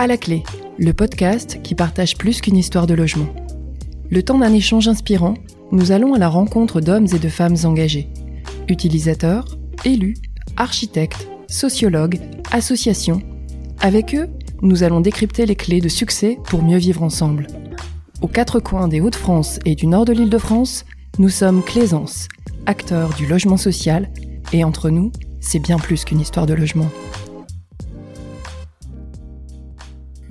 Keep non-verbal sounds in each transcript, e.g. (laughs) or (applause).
À la clé, le podcast qui partage plus qu'une histoire de logement. Le temps d'un échange inspirant, nous allons à la rencontre d'hommes et de femmes engagés. Utilisateurs, élus, architectes, sociologues, associations. Avec eux, nous allons décrypter les clés de succès pour mieux vivre ensemble. Aux quatre coins des Hauts-de-France et du nord de l'Île-de-France, nous sommes Claisance, acteurs du logement social, et entre nous, c'est bien plus qu'une histoire de logement.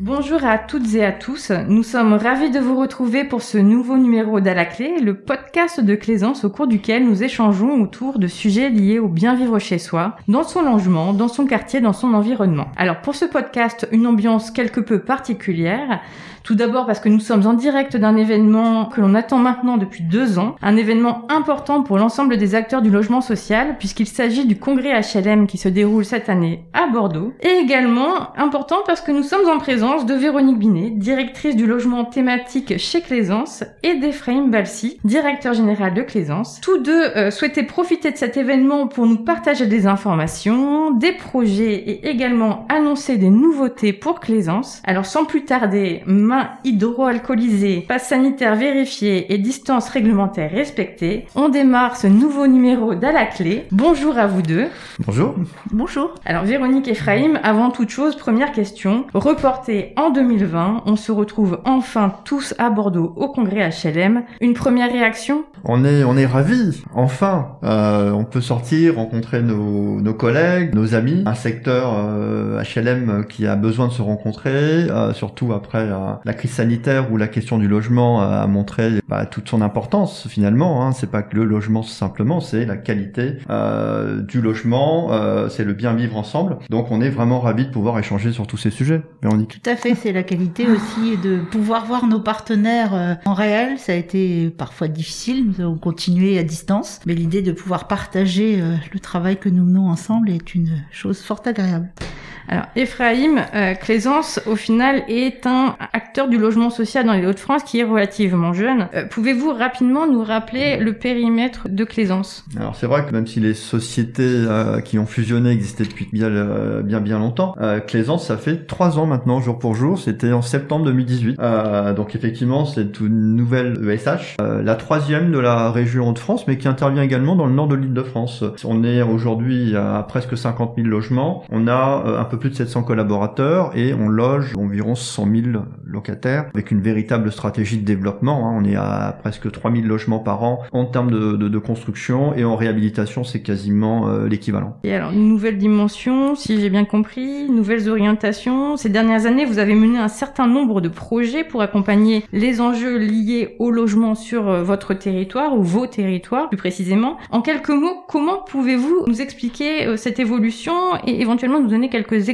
Bonjour à toutes et à tous, nous sommes ravis de vous retrouver pour ce nouveau numéro d'À la clé, le podcast de Claisance au cours duquel nous échangeons autour de sujets liés au bien vivre chez soi, dans son logement, dans son quartier, dans son environnement. Alors pour ce podcast, une ambiance quelque peu particulière, tout d'abord parce que nous sommes en direct d'un événement que l'on attend maintenant depuis deux ans, un événement important pour l'ensemble des acteurs du logement social, puisqu'il s'agit du congrès HLM qui se déroule cette année à Bordeaux, et également important parce que nous sommes en présence de Véronique Binet, directrice du logement thématique chez Claisance, et d'Ephraim Balsi, directeur général de Claisance. Tous deux euh, souhaitaient profiter de cet événement pour nous partager des informations, des projets et également annoncer des nouveautés pour Claisance. Alors sans plus tarder, mains hydroalcoolisées, passe sanitaire vérifié et distance réglementaire respectée, on démarre ce nouveau numéro d'à la clé. Bonjour à vous deux. Bonjour. Bonjour. Alors Véronique Ephraim, avant toute chose, première question. Reporté en 2020, on se retrouve enfin tous à Bordeaux au congrès HLM. Une première réaction? On est on est ravis. Enfin, euh, on peut sortir, rencontrer nos, nos collègues, nos amis, un secteur euh, HLM qui a besoin de se rencontrer, euh, surtout après euh, la crise sanitaire où la question du logement a montré bah, toute son importance finalement. Hein. C'est pas que le logement simplement, c'est la qualité euh, du logement, euh, c'est le bien vivre ensemble. Donc on est vraiment ravis de pouvoir échanger sur tous ces sujets. Véronique. Tout à fait, c'est la qualité aussi de pouvoir voir nos partenaires euh, en réel. Ça a été parfois difficile, nous avons continué à distance, mais l'idée de pouvoir partager euh, le travail que nous menons ensemble est une chose fort agréable. Alors, Ephraim, euh, Claisance, au final, est un acteur du logement social dans les Hauts-de-France qui est relativement jeune. Euh, Pouvez-vous rapidement nous rappeler le périmètre de Claisance Alors c'est vrai que même si les sociétés euh, qui ont fusionné existaient depuis bien euh, bien bien longtemps, euh, Claisance ça fait trois ans maintenant jour pour jour. C'était en septembre 2018. Euh, donc effectivement c'est une nouvelle ESH, euh, la troisième de la région de France, mais qui intervient également dans le nord de l'Île-de-France. On est aujourd'hui à presque 50 000 logements. On a euh, un peu plus de 700 collaborateurs et on loge environ 100 000 locataires avec une véritable stratégie de développement. hein. On est à presque 3000 logements par an en termes de construction et en réhabilitation c'est quasiment euh, l'équivalent. Et alors, une nouvelle dimension, si j'ai bien compris, nouvelles orientations. Ces dernières années, vous avez mené un certain nombre de projets pour accompagner les enjeux liés au logement sur euh, votre territoire ou vos territoires, plus précisément. En quelques mots, comment pouvez-vous nous expliquer euh, cette évolution et éventuellement nous donner quelques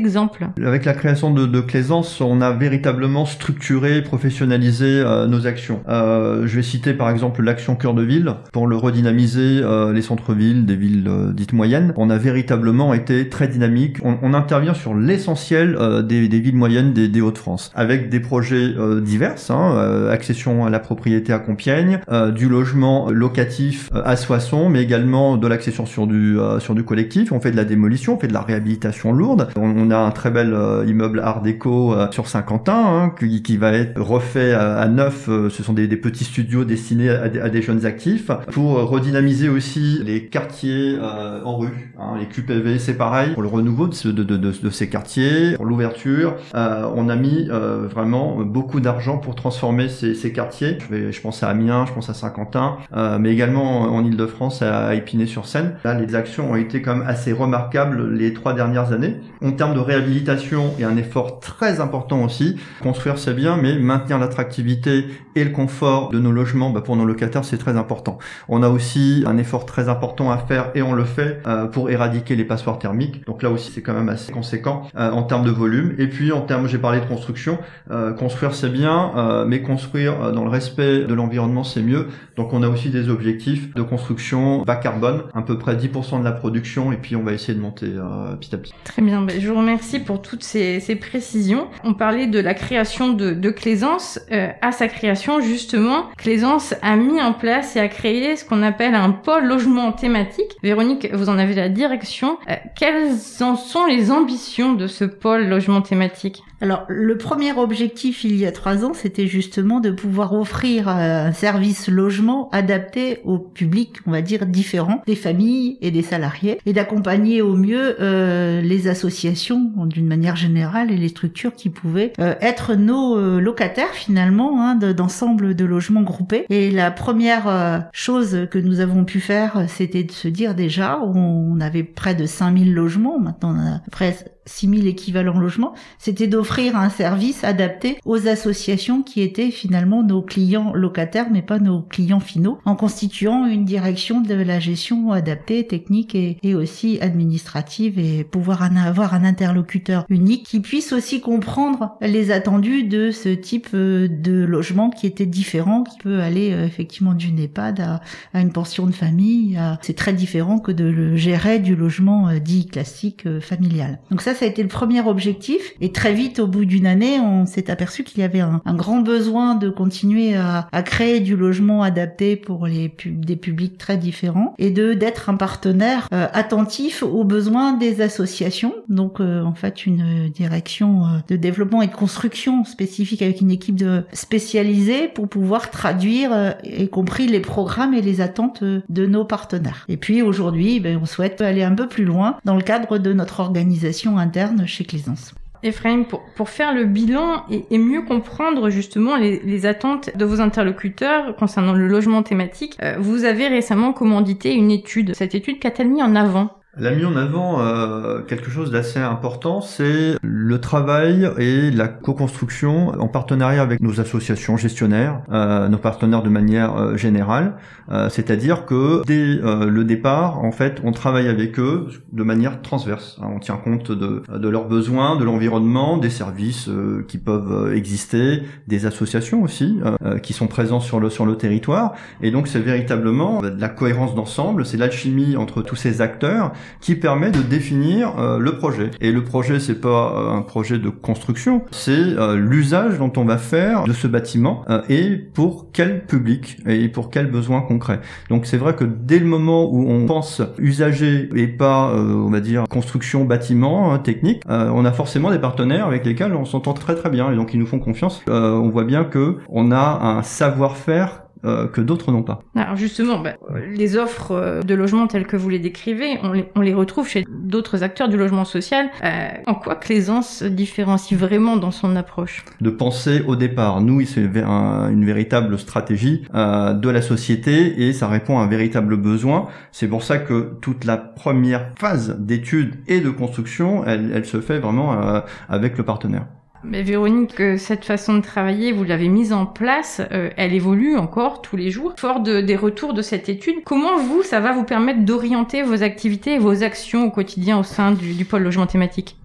Avec la création de, de Claisance, on a véritablement structuré, professionnalisé euh, nos actions. Euh, je vais citer par exemple l'action cœur de ville pour le redynamiser euh, les centres-villes des villes euh, dites moyennes. On a véritablement été très dynamique. On, on intervient sur l'essentiel euh, des, des villes moyennes des, des Hauts-de-France avec des projets euh, divers, hein, accession à la propriété à Compiègne, du logement locatif à Soissons, mais également de l'accession sur du sur du collectif. On fait de la démolition, on fait de la réhabilitation lourde. On a un très bel euh, immeuble Art déco euh, sur Saint-Quentin hein, qui, qui va être refait à, à neuf. Euh, ce sont des, des petits studios destinés à, des- à des jeunes actifs pour euh, redynamiser aussi les quartiers euh, en rue. hein. Les QPV, c'est pareil pour le renouveau de, de, de, de, ces quartiers, pour l'ouverture. On a mis vraiment beaucoup d'argent pour transformer ces, ces quartiers. Je, vais, je pense à Amiens, je pense à Saint-Quentin, mais également en Ile-de-France à Épinay-sur-Seine. Là, les actions ont été quand même assez remarquables les trois dernières années. Termes de réhabilitation, a un effort très important aussi. Construire, c'est bien, mais maintenir l'attractivité et le confort de nos logements bah, pour nos locataires, c'est très important. On a aussi un effort très important à faire et on le fait euh, pour éradiquer les passoires thermiques. Donc là aussi, c'est quand même assez conséquent euh, en termes de volume. Et puis en termes, j'ai parlé de construction. Euh, construire, c'est bien, euh, mais construire euh, dans le respect de l'environnement, c'est mieux. Donc on a aussi des objectifs de construction bas carbone, à peu près 10% de la production, et puis on va essayer de monter euh, petit à petit. Très bien, ben, vous remercie pour toutes ces, ces précisions. On parlait de la création de, de Claisance. Euh, à sa création, justement, Claisance a mis en place et a créé ce qu'on appelle un pôle logement thématique. Véronique, vous en avez la direction. Euh, quelles en sont les ambitions de ce pôle logement thématique? Alors, le premier objectif il y a trois ans, c'était justement de pouvoir offrir un service logement adapté au public, on va dire, différent des familles et des salariés, et d'accompagner au mieux euh, les associations d'une manière générale et les structures qui pouvaient euh, être nos euh, locataires finalement hein, d'ensemble de, logements groupés. Et la première euh, chose que nous avons pu faire, c'était de se dire déjà, on, avait près de 5000 logements, maintenant on a près 6000 équivalents logements, c'était d'offrir un service adapté aux associations qui étaient finalement nos clients locataires mais pas nos clients finaux, en constituant une direction de la gestion adaptée, technique et, et aussi administrative et pouvoir avoir un interlocuteur unique qui puisse aussi comprendre les attendus de ce type euh, de logement qui était différent, qui peut aller euh, effectivement d'une EHPAD à, à, une pension de famille. C'est très différent que de le gérer du logement euh, dit classique familial. Donc ça ça a été le premier objectif. Et très vite, au bout d'une année, on s'est aperçu qu'il y avait un, grand besoin de continuer à, créer du logement adapté pour les des publics très différents et de d'être un partenaire euh, attentif aux besoins des associations. Donc, euh, en fait, une direction euh, de développement et de construction spécifique avec une équipe de spécialisée pour pouvoir traduire, y compris les programmes et les attentes de nos partenaires. Et puis aujourd'hui, ben, on souhaite aller un peu plus loin dans le cadre de notre organisation interne chez Claisance. Ephraim, pour, pour faire le bilan et, mieux comprendre justement les, les, attentes de vos interlocuteurs concernant le logement thématique, euh, vous avez récemment commandité une étude. Cette étude qu'a-t-elle mis en avant? Elle a mis en avant euh, quelque chose d'assez important, c'est le travail et la co-construction en partenariat avec nos associations gestionnaires, euh, nos partenaires de manière euh, générale. Euh, c'est-à-dire que dès euh, le départ, en fait, on travaille avec eux de manière transverse. Hein. on tient compte de, de, leurs besoins, de l'environnement, des services qui peuvent exister, des associations aussi qui sont présents sur le sur le territoire. Et donc, c'est véritablement la cohérence d'ensemble, c'est l'alchimie entre tous ces acteurs qui permet de définir euh, le projet. Et le projet, c'est pas euh, un projet de construction, c'est euh, l'usage dont on va faire de ce bâtiment et pour quel public et pour quels besoins concrets. Donc c'est vrai que dès le moment où on pense usager et pas, on va dire, construction bâtiment hein, technique, on a forcément des partenaires avec lesquels on s'entend très très bien et donc ils nous font confiance. on voit bien que on a un savoir-faire euh, que d'autres n'ont pas. Alors justement, bah, les offres euh, de logement telles que vous les décrivez, on les, on les retrouve chez d'autres acteurs du logement social. Euh, en quoi Claisance se différencie vraiment dans son approche? De penser au départ. Nous, c'est une véritable stratégie de la société et ça répond à un véritable besoin. C'est pour ça que toute la première phase d'étude et de construction, elle, elle se fait vraiment avec le partenaire. Mais Véronique, euh, cette façon de travailler, vous l'avez mise en place, euh, elle évolue encore tous les jours. Fort de, des retours de cette étude, comment vous, ça va vous permettre d'orienter vos activités et vos actions au quotidien au sein du pôle logement thématique?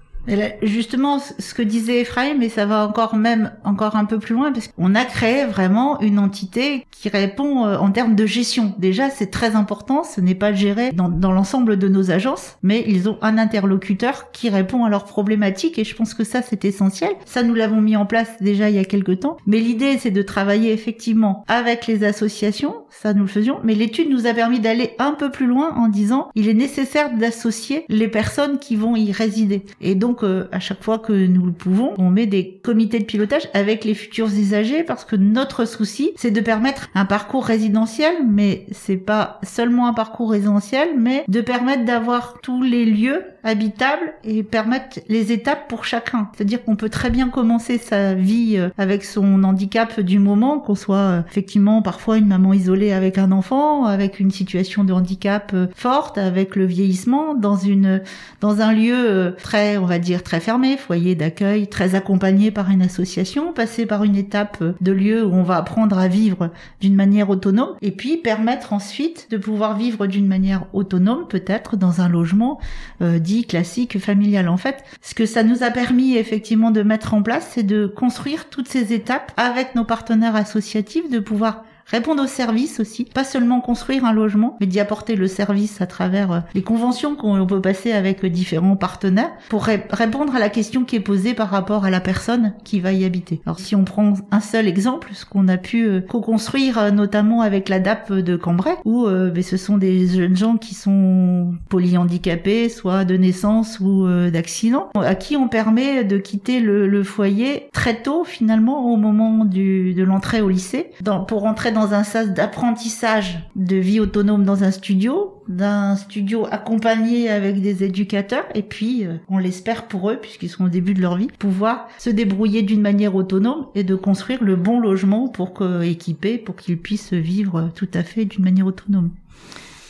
Justement, ce que disait Ephraim, mais ça va encore même encore un peu plus loin, parce qu'on a créé vraiment une entité qui répond euh, en termes de gestion. Déjà, c'est très important, ce n'est pas géré dans, dans l'ensemble de nos agences, mais ils ont un interlocuteur qui répond à leurs problématiques, et je pense que ça, c'est essentiel. Ça, nous l'avons mis en place déjà il y a quelques temps, mais l'idée, c'est de travailler effectivement avec les associations, ça nous le faisions, mais l'étude nous a permis d'aller un peu plus loin en disant, il est nécessaire d'associer les personnes qui vont y résider. Et donc, donc à chaque fois que nous le pouvons, on met des comités de pilotage avec les futurs usagers parce que notre souci, c'est de permettre un parcours résidentiel, mais c'est pas seulement un parcours résidentiel, mais de permettre d'avoir tous les lieux habitables et permettre les étapes pour chacun. C'est-à-dire qu'on peut très bien commencer sa vie euh, avec son handicap du moment, qu'on soit euh, effectivement parfois une maman isolée avec un enfant, avec une situation de handicap forte, avec le vieillissement, dans une dans un lieu très, on va dire très fermé, foyer d'accueil, très accompagné par une association, passer par une étape de lieu où on va apprendre à vivre d'une manière autonome, et puis permettre ensuite de pouvoir vivre d'une manière autonome, peut-être dans un logement euh, classique familial. En fait, ce que ça nous a permis effectivement de mettre en place, c'est de construire toutes ces étapes avec nos partenaires associatifs, de pouvoir répondre aux services aussi, pas seulement construire un logement, mais d'y apporter le service à travers euh, les conventions qu'on peut passer avec différents partenaires pour répondre à la question qui est posée par rapport à la personne qui va y habiter. Alors si on prend un seul exemple, ce qu'on a pu euh, co-construire euh, notamment avec la DAP de Cambrai, où ben, ce sont des jeunes gens qui sont polyhandicapés, soit de naissance ou d'accident, à qui on permet de quitter le, foyer très tôt finalement au moment de l'entrée au lycée, pour entrer dans un sas d'apprentissage de vie autonome dans un studio, d'un studio accompagné avec des éducateurs, et puis euh, on l'espère pour eux, puisqu'ils sont au début de leur vie, pouvoir se débrouiller d'une manière autonome et de construire le bon logement pour que, équipé pour qu'ils puissent vivre tout à fait d'une manière autonome.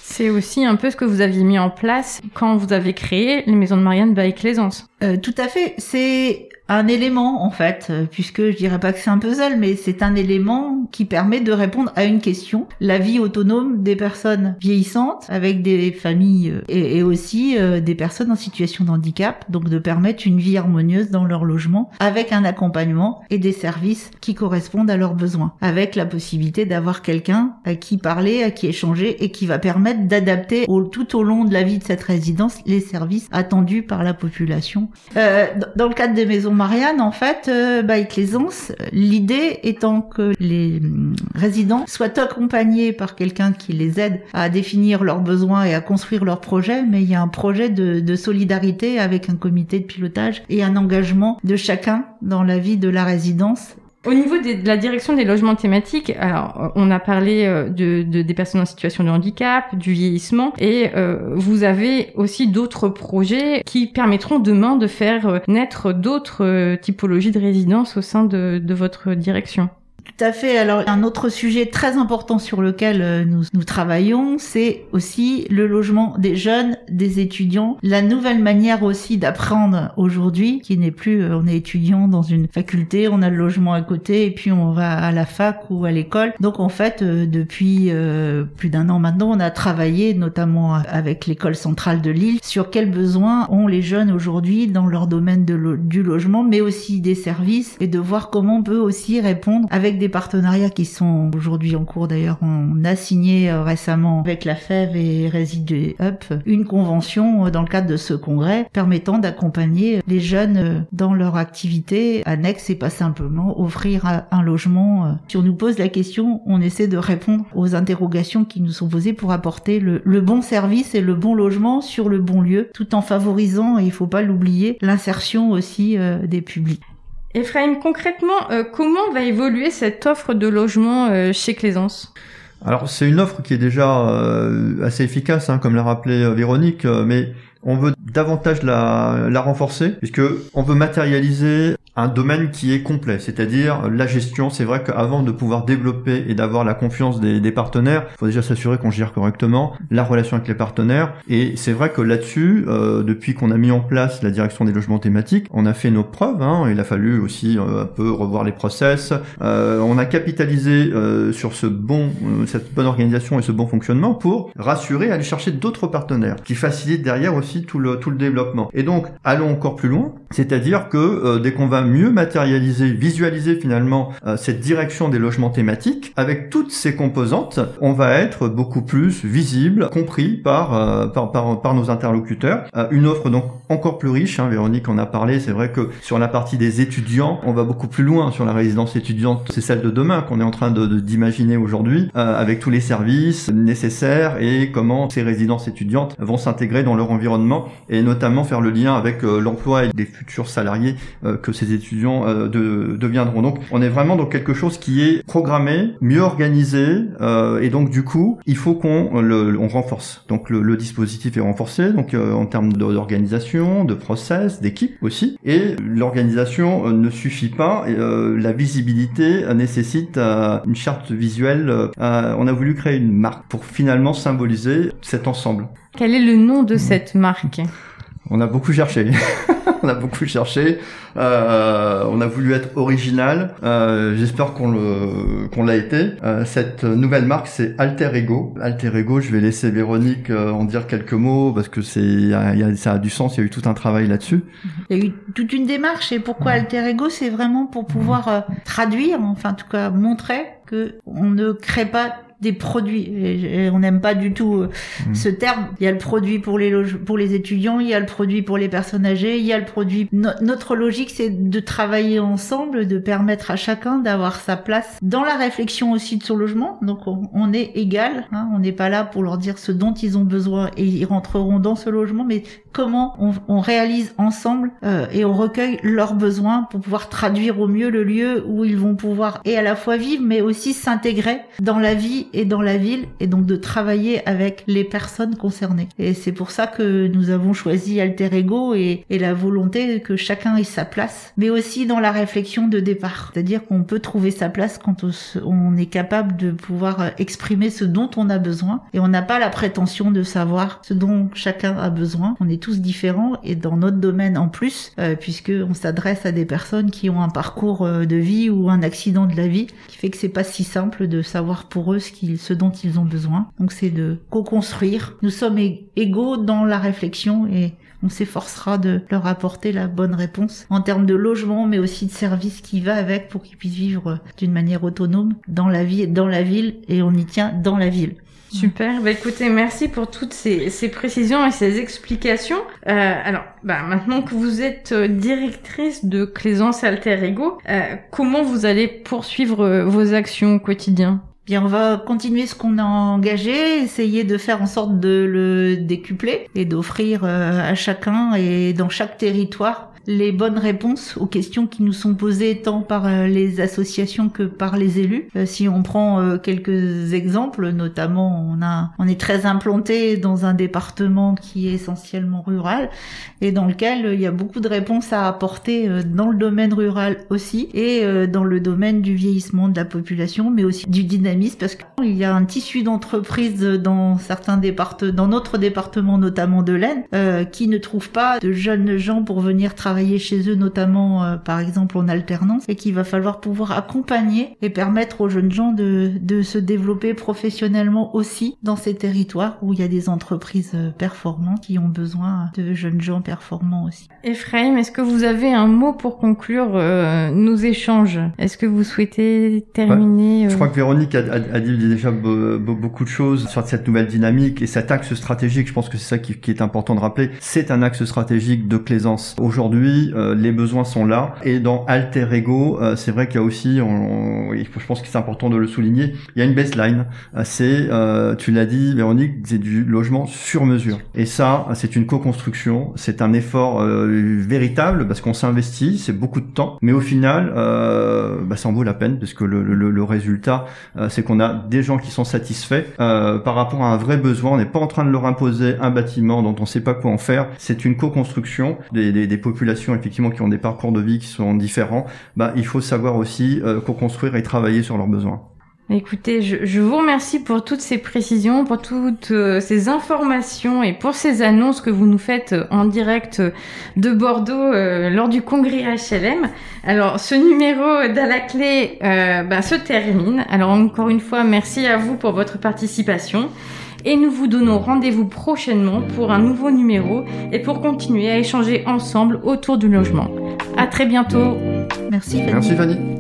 C'est aussi un peu ce que vous aviez mis en place quand vous avez créé les maisons de Marianne by Claisance. Euh, tout à fait. C'est un élément en fait, euh, puisque je dirais pas que c'est un puzzle, mais c'est un élément qui permet de répondre à une question la vie autonome des personnes vieillissantes avec des familles euh, et, aussi euh, des personnes en situation de handicap, donc de permettre une vie harmonieuse dans leur logement avec un accompagnement et des services qui correspondent à leurs besoins, avec la possibilité d'avoir quelqu'un à qui parler, à qui échanger et qui va permettre d'adapter tout au long de la vie de cette résidence les services attendus par la population. Euh, dans le cadre des maisons Marianne, en fait, euh, bah, avec les ANS, l'idée étant que les résidents soient accompagnés par quelqu'un qui les aide à définir leurs besoins et à construire leurs projets, mais il y a un projet de solidarité avec un comité de pilotage et un engagement de chacun dans la vie de la résidence au niveau de la direction des logements thématiques, alors on a parlé euh, de, des personnes en situation de handicap, du vieillissement, et euh, vous avez aussi d'autres projets qui permettront demain de faire euh, naître d'autres typologies de résidences au sein de, de votre direction. Tout à fait. Alors, un autre sujet très important sur lequel euh, nous, nous travaillons, c'est aussi le logement des jeunes, des étudiants, la nouvelle manière aussi d'apprendre aujourd'hui, qui n'est plus, euh, on est étudiant dans une faculté, on a le logement à côté, et puis on va à la fac ou à l'école. Donc, en fait, euh, depuis plus d'un an maintenant, on a travaillé, notamment avec l'école centrale de Lille, sur quels besoins ont les jeunes aujourd'hui dans leur domaine de du logement, mais aussi des services, et de voir comment on peut aussi répondre avec des partenariats qui sont aujourd'hui en cours d'ailleurs. On a signé euh, récemment avec la FEV et Résidu Up une convention euh, dans le cadre de ce congrès permettant d'accompagner les jeunes euh, dans leur activité annexe et pas simplement offrir un logement. Si on nous pose la question, on essaie de répondre aux interrogations qui nous sont posées pour apporter le, le bon service et le bon logement sur le bon lieu tout en favorisant, et il faut pas l'oublier, l'insertion aussi des publics. Ephraim, concrètement, euh, comment va évoluer cette offre de logement euh, chez Claisance Alors, c'est une offre qui est déjà euh, assez efficace, hein, comme l'a rappelé Véronique, mais on veut davantage la, la renforcer, puisque on veut matérialiser un domaine qui est complet, c'est-à-dire la gestion. C'est vrai qu'avant de pouvoir développer et d'avoir la confiance des, des partenaires, il faut déjà s'assurer qu'on gère correctement la relation avec les partenaires. Et c'est vrai que là-dessus, euh, depuis qu'on a mis en place la direction des logements thématiques, on a fait nos preuves. Hein, il a fallu aussi euh, un peu revoir les process. Euh, on a capitalisé euh, sur ce bon, euh, cette bonne organisation et ce bon fonctionnement pour rassurer, aller chercher d'autres partenaires qui facilitent derrière aussi tout le développement. Et donc, allons encore plus loin, c'est-à-dire que dès qu'on va mieux matérialiser, visualiser finalement euh, cette direction des logements thématiques. Avec toutes ces composantes, on va être beaucoup plus visible, compris par, euh, par, par, par, nos interlocuteurs. Euh, une offre donc encore plus riche, hein, Véronique en a parlé, c'est vrai que sur la partie des étudiants, on va beaucoup plus loin sur la résidence étudiante, c'est celle de demain qu'on est en train de d'imaginer aujourd'hui, avec tous les services nécessaires et comment ces résidences étudiantes vont s'intégrer dans leur environnement et notamment faire le lien avec l'emploi et les futurs salariés que ces étudiants euh, de, deviendront. Donc on est vraiment dans quelque chose qui est programmé, mieux organisé, euh, et donc du coup il faut qu'on le on renforce. Donc le, le, dispositif est renforcé, donc euh, en termes d'organisation, de process, d'équipe aussi. Et l'organisation euh, ne suffit pas, la visibilité nécessite une charte visuelle. on a voulu créer une marque pour finalement symboliser cet ensemble. Quel est le nom de cette marque On a beaucoup cherché. (laughs) on a beaucoup cherché. Euh, on a voulu être original. Euh, J'espère qu'on le qu'on l'a été. Euh, cette nouvelle marque, c'est Alter Ego. Alter Ego, je vais laisser Véronique euh, en dire quelques mots parce que c'est ça a du sens. Il y a eu tout un travail là-dessus. Il y a eu toute une démarche. Et pourquoi Alter Ego C'est vraiment pour pouvoir euh, traduire, enfin en tout cas montrer que on ne crée pas des produits. Et, on n'aime pas du tout euh, mmh. ce terme. Il y a le produit pour les pour les étudiants, il y a le produit pour les personnes âgées, il y a le produit. notre logique, c'est de travailler ensemble, de permettre à chacun d'avoir sa place dans la réflexion aussi de son logement. Donc on, est égal. Hein, on n'est pas là pour leur dire ce dont ils ont besoin et ils rentreront dans ce logement, mais comment on, on réalise ensemble euh, et on recueille leurs besoins pour pouvoir traduire au mieux le lieu où ils vont pouvoir et à la fois vivre, mais aussi s'intégrer dans la vie et dans la ville et donc de travailler avec les personnes concernées. Et c'est pour ça que nous avons choisi Alter Ego et, et la volonté que chacun ait sa place, mais aussi dans la réflexion de départ. C'est-à-dire qu'on peut trouver sa place quand on, est capable de pouvoir exprimer ce dont on a besoin et on n'a pas la prétention de savoir ce dont chacun a besoin. On est tous différents et dans notre domaine en plus, euh, puisque s'adresse à des personnes qui ont un parcours euh, de vie ou un accident de la vie, qui fait que c'est pas si simple de savoir pour eux ce qui ce dont ils ont besoin. Donc c'est de co-construire. Nous sommes égaux dans la réflexion et on s'efforcera de leur apporter la bonne réponse en termes de logement, mais aussi de service qui va avec pour qu'ils puissent vivre d'une manière autonome dans la vie, dans la ville, et on y tient dans la ville. Super. Bah écoutez, merci pour toutes ces, ces précisions et ces explications. Euh, alors, bah, maintenant que vous êtes euh, directrice de Claisance Alter Ego, euh, comment vous allez poursuivre euh, vos actions au quotidien? On va continuer ce qu'on a engagé, essayer de faire en sorte de le décupler et d'offrir à chacun et dans chaque territoire les bonnes réponses aux questions qui nous sont posées tant par euh, les associations que par les élus. Euh, si on prend euh, quelques exemples, notamment on a on est très implanté dans un département qui est essentiellement rural et dans lequel il y a beaucoup de réponses à apporter dans le domaine rural aussi et dans le domaine du vieillissement de la population mais aussi du dynamisme parce qu'il y a un tissu d'entreprises dans certains départements dans notre département notamment de l'Aisne qui ne trouve pas de jeunes gens pour venir travailler chez eux, notamment euh, par exemple en alternance, et qu'il va falloir pouvoir accompagner et permettre aux jeunes gens de, de se développer professionnellement aussi dans ces territoires où il y a des entreprises euh, performantes qui ont besoin de jeunes gens performants aussi. Ephraim, est-ce que vous avez un mot pour conclure euh, nos échanges? Est-ce que vous souhaitez terminer Je crois que Véronique a, a, dit déjà beaucoup de choses sur cette nouvelle dynamique et cet axe stratégique. Je pense que c'est ça qui, qui est important de rappeler. C'est un axe stratégique de Plaisance. Aujourd'hui, euh, les besoins sont là. Et dans Alter Ego, euh, c'est vrai qu'il y a aussi, on, je pense que c'est important de le souligner, il y a une baseline. Euh, c'est, tu l'as dit, Véronique, c'est du logement sur mesure. Et ça, c'est une co-construction, c'est un effort véritable parce qu'on s'investit, c'est beaucoup de temps, mais au final, bah, ça en vaut la peine parce que le, résultat, c'est qu'on a des gens qui sont satisfaits par rapport à un vrai besoin. On n'est pas en train de leur imposer un bâtiment dont on ne sait pas quoi en faire. C'est une co-construction des populations effectivement qui ont des parcours de vie qui sont différents, bah, il faut savoir aussi euh, co-construire et travailler sur leurs besoins. Écoutez, je, vous remercie pour toutes ces précisions, pour toutes euh, ces informations et pour ces annonces que vous nous faites euh, en direct de Bordeaux lors du congrès HLM. Alors, ce numéro d'à la clé bah, se termine. Alors, encore une fois, merci à vous pour votre participation et nous vous donnons rendez-vous prochainement pour un nouveau numéro et pour continuer à échanger ensemble autour du logement. À très bientôt. Merci Merci Fanny.